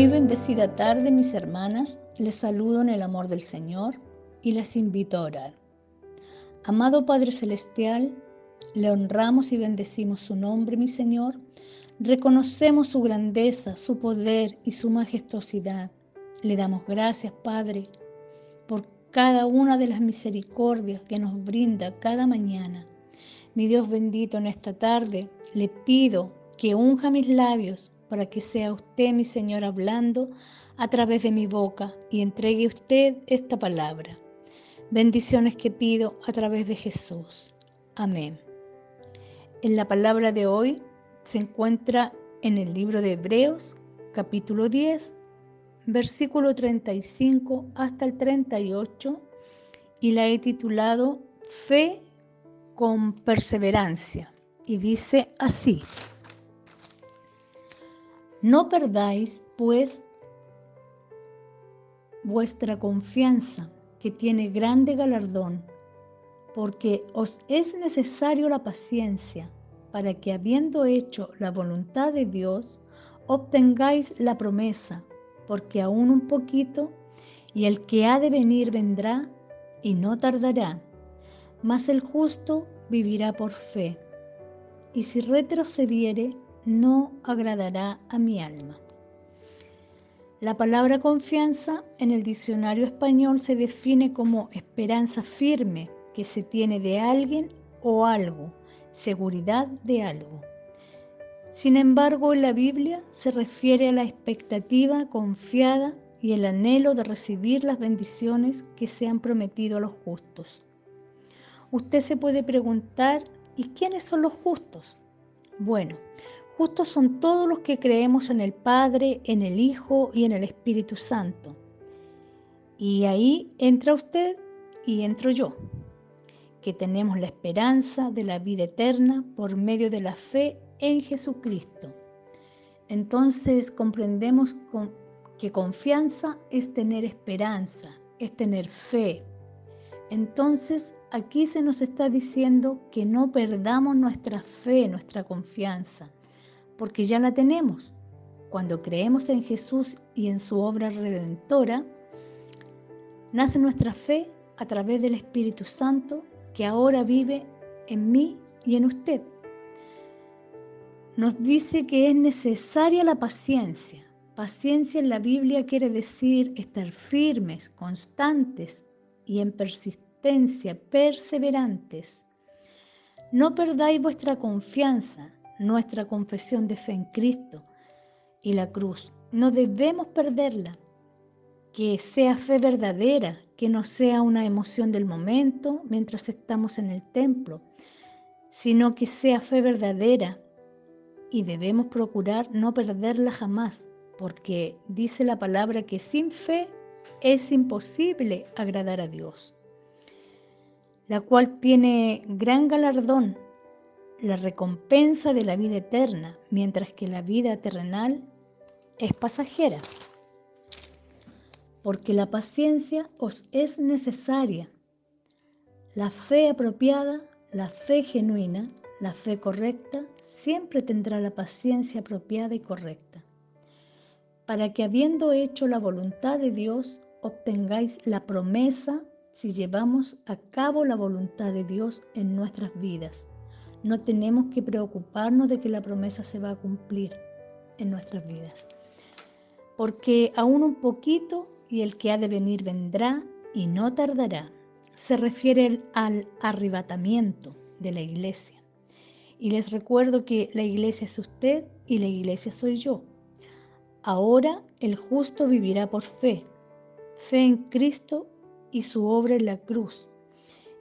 Muy bendecida tarde, mis hermanas. Les saludo en el amor del Señor y les invito a orar. Amado Padre Celestial, le honramos y bendecimos su nombre, mi Señor. Reconocemos su grandeza, su poder y su majestuosidad. Le damos gracias, Padre, por cada una de las misericordias que nos brinda cada mañana. Mi Dios bendito, en esta tarde le pido que unja mis labios para que sea usted, mi Señor, hablando a través de mi boca y entregue usted esta palabra. Bendiciones que pido a través de Jesús. Amén. En la palabra de hoy se encuentra en el libro de Hebreos, capítulo 10, versículo 35 hasta el 38, y la he titulado Fe con perseverancia. Y dice así. No perdáis, pues, vuestra confianza, que tiene grande galardón, porque os es necesario la paciencia, para que habiendo hecho la voluntad de Dios, obtengáis la promesa, porque aún un poquito, y el que ha de venir vendrá, y no tardará, mas el justo vivirá por fe. Y si retrocediere, no agradará a mi alma. La palabra confianza en el diccionario español se define como esperanza firme que se tiene de alguien o algo, seguridad de algo. Sin embargo, en la Biblia se refiere a la expectativa confiada y el anhelo de recibir las bendiciones que se han prometido a los justos. Usted se puede preguntar, ¿y quiénes son los justos? Bueno, Justos son todos los que creemos en el Padre, en el Hijo y en el Espíritu Santo. Y ahí entra usted y entro yo, que tenemos la esperanza de la vida eterna por medio de la fe en Jesucristo. Entonces comprendemos que confianza es tener esperanza, es tener fe. Entonces aquí se nos está diciendo que no perdamos nuestra fe, nuestra confianza porque ya la tenemos. Cuando creemos en Jesús y en su obra redentora, nace nuestra fe a través del Espíritu Santo que ahora vive en mí y en usted. Nos dice que es necesaria la paciencia. Paciencia en la Biblia quiere decir estar firmes, constantes y en persistencia, perseverantes. No perdáis vuestra confianza, nuestra confesión de fe en Cristo y la cruz. No debemos perderla. Que sea fe verdadera, que no sea una emoción del momento mientras estamos en el templo, sino que sea fe verdadera y debemos procurar no perderla jamás, porque dice la palabra que sin fe es imposible agradar a Dios, la cual tiene gran galardón la recompensa de la vida eterna, mientras que la vida terrenal es pasajera. Porque la paciencia os es necesaria. La fe apropiada, la fe genuina, la fe correcta, siempre tendrá la paciencia apropiada y correcta, para que habiendo hecho la voluntad de Dios, obtengáis la promesa si llevamos a cabo la voluntad de Dios en nuestras vidas no tenemos que preocuparnos de que la promesa se va a cumplir en nuestras vidas. Porque aún un poquito y el que ha de venir vendrá y no tardará. Se refiere al arrebatamiento de la iglesia. Y les recuerdo que la iglesia es usted y la iglesia soy yo. Ahora el justo vivirá por fe, fe en Cristo y su obra en la cruz.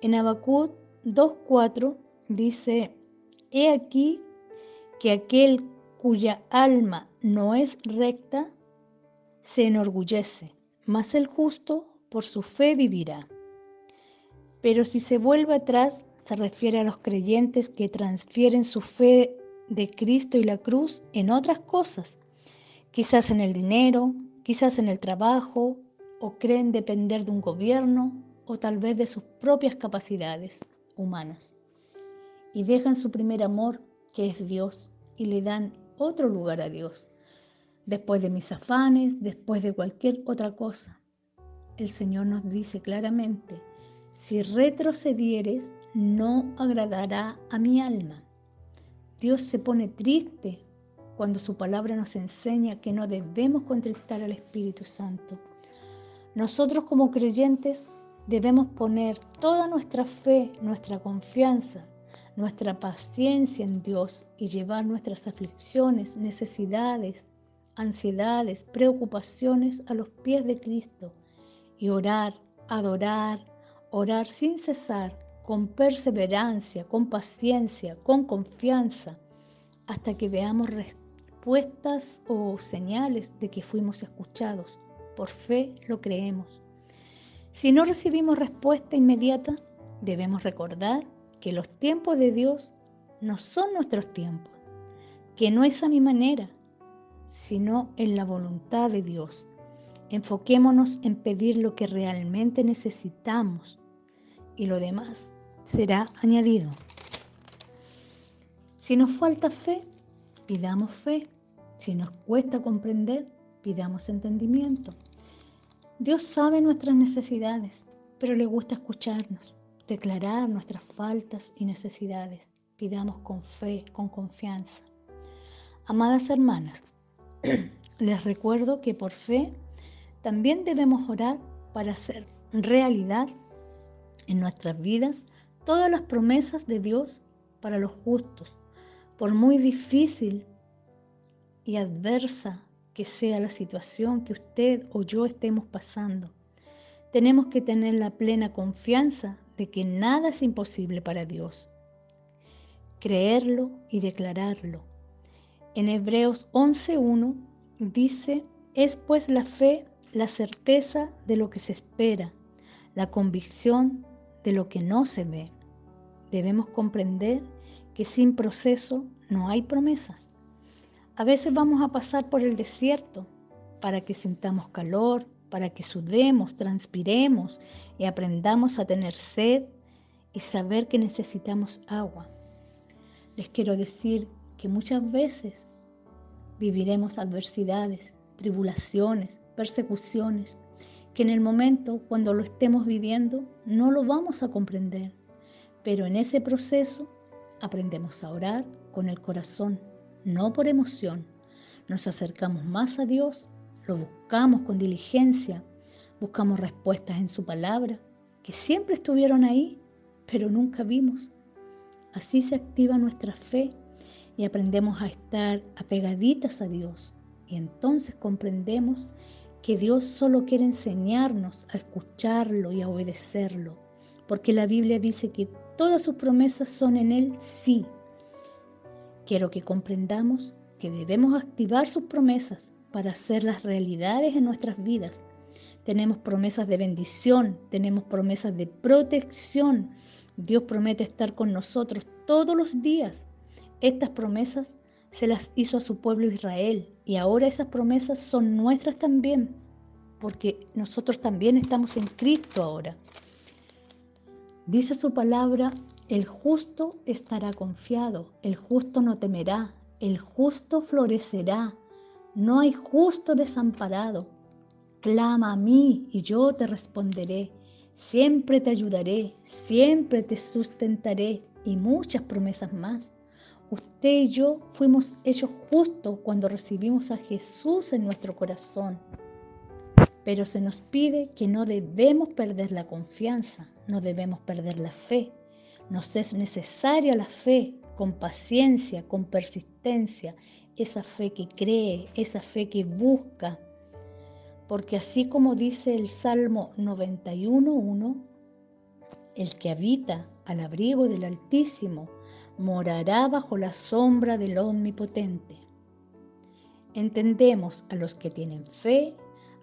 En Habacuc 2.4 dice, he aquí que aquel cuya alma no es recta se enorgullece, mas el justo por su fe vivirá. Pero si se vuelve atrás, se refiere a los creyentes que transfieren su fe de Cristo y la cruz en otras cosas, quizás en el dinero, quizás en el trabajo, o creen depender de un gobierno, o tal vez de sus propias capacidades humanas y dejan su primer amor, que es Dios, y le dan otro lugar a Dios. después de mis afanes, después de cualquier otra cosa. El Señor nos dice claramente, si retrocedieres, no agradará a mi alma. Dios se pone triste cuando su palabra nos enseña que no debemos contristar al Espíritu Santo. Nosotros como creyentes debemos poner toda nuestra fe, nuestra confianza, nuestra paciencia en Dios y llevar nuestras aflicciones, necesidades, ansiedades, preocupaciones a los pies de Cristo y orar, adorar, orar sin cesar, con perseverancia, con paciencia, con confianza, hasta que veamos respuestas o señales de que fuimos escuchados. Por fe lo creemos. Si no recibimos respuesta inmediata, debemos recordar que los tiempos de Dios no son nuestros tiempos, que no es a mi manera, sino en la voluntad de Dios. Enfoquémonos en pedir lo que realmente necesitamos y lo demás será añadido. Si nos falta fe, pidamos fe. Si nos cuesta comprender, pidamos entendimiento. Dios sabe nuestras necesidades, pero le gusta escucharnos, declarar nuestras faltas y necesidades. Pidamos con fe, con confianza. Amadas hermanas, les recuerdo que por fe también debemos orar para hacer realidad en nuestras vidas todas las promesas de Dios para los justos, por muy difícil y adversa que sea la situación que usted o yo estemos pasando. Tenemos que tener la plena confianza de que nada es imposible para Dios. Creerlo y declararlo. En Hebreos 11.1 dice, es pues la fe la certeza de lo que se espera, la convicción de lo que no se ve. Debemos comprender que sin proceso no hay promesas. A veces vamos a pasar por el desierto para que sintamos calor, para que sudemos, transpiremos y aprendamos a tener sed y saber que necesitamos agua. Les quiero decir que muchas veces viviremos adversidades, tribulaciones, persecuciones, que en el momento cuando lo estemos viviendo no lo vamos a comprender, pero en ese proceso aprendemos a orar con el corazón, no por emoción. Nos acercamos más a Dios, lo buscamos con diligencia, buscamos respuestas en su palabra, que siempre estuvieron ahí, pero nunca vimos. Así se activa nuestra fe y aprendemos a estar apegaditas a Dios. Y entonces comprendemos que Dios solo quiere enseñarnos a escucharlo y a obedecerlo, porque la Biblia dice que todas sus promesas son en Él sí. Quiero que comprendamos que debemos activar sus promesas para hacerlas realidades en nuestras vidas. Tenemos promesas de bendición, tenemos promesas de protección. Dios promete estar con nosotros todos los días. Estas promesas se las hizo a su pueblo Israel y ahora esas promesas son nuestras también, porque nosotros también estamos en Cristo ahora. Dice su palabra, el justo estará confiado, el justo no temerá, el justo florecerá, no hay justo desamparado. Clama a mí y yo te responderé, siempre te ayudaré, siempre te sustentaré y muchas promesas más. Usted y yo fuimos hechos justos cuando recibimos a Jesús en nuestro corazón. Pero se nos pide que no debemos perder la confianza, no debemos perder la fe. Nos es necesaria la fe con paciencia, con persistencia, esa fe que cree, esa fe que busca. Porque así como dice el Salmo 91.1, el que habita al abrigo del Altísimo morará bajo la sombra del Omnipotente. Entendemos a los que tienen fe,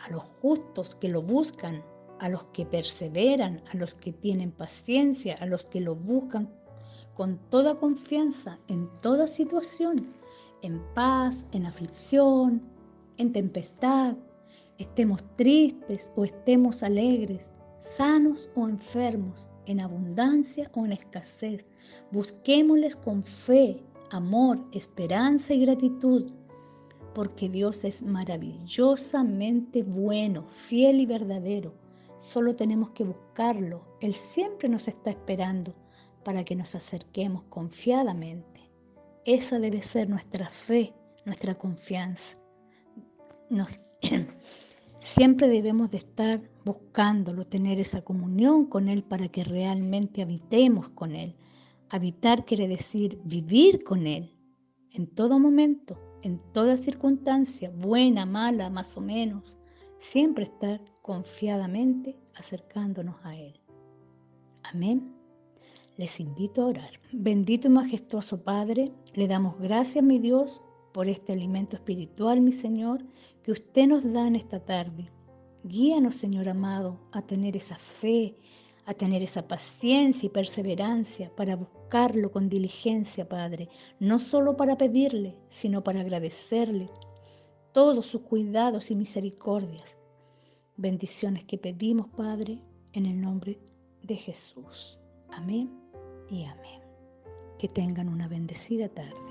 a los justos que lo buscan, a los que perseveran, a los que tienen paciencia, a los que lo buscan con toda confianza en toda situación, en paz, en aflicción, en tempestad, estemos tristes o estemos alegres, sanos o enfermos, en abundancia o en escasez. Busquémosles con fe, amor, esperanza y gratitud, porque Dios es maravillosamente bueno, fiel y verdadero. Solo tenemos que buscarlo. Él siempre nos está esperando para que nos acerquemos confiadamente. Esa debe ser nuestra fe, nuestra confianza. siempre debemos de estar buscándolo, tener esa comunión con Él para que realmente habitemos con Él. Habitar quiere decir vivir con Él en todo momento, en toda circunstancia, buena, mala, más o menos. Siempre estar confiadamente acercándonos a Él. Amén. Les invito a orar. Bendito y majestuoso Padre, le damos gracias, mi Dios, por este alimento espiritual, mi Señor, que usted nos da en esta tarde. Guíanos, Señor amado, a tener esa fe, a tener esa paciencia y perseverancia para buscarlo con diligencia, Padre, no solo para pedirle, sino para agradecerle todos sus cuidados y misericordias. Bendiciones que pedimos, Padre, en el nombre de Jesús. Amén y amén. Que tengan una bendecida tarde.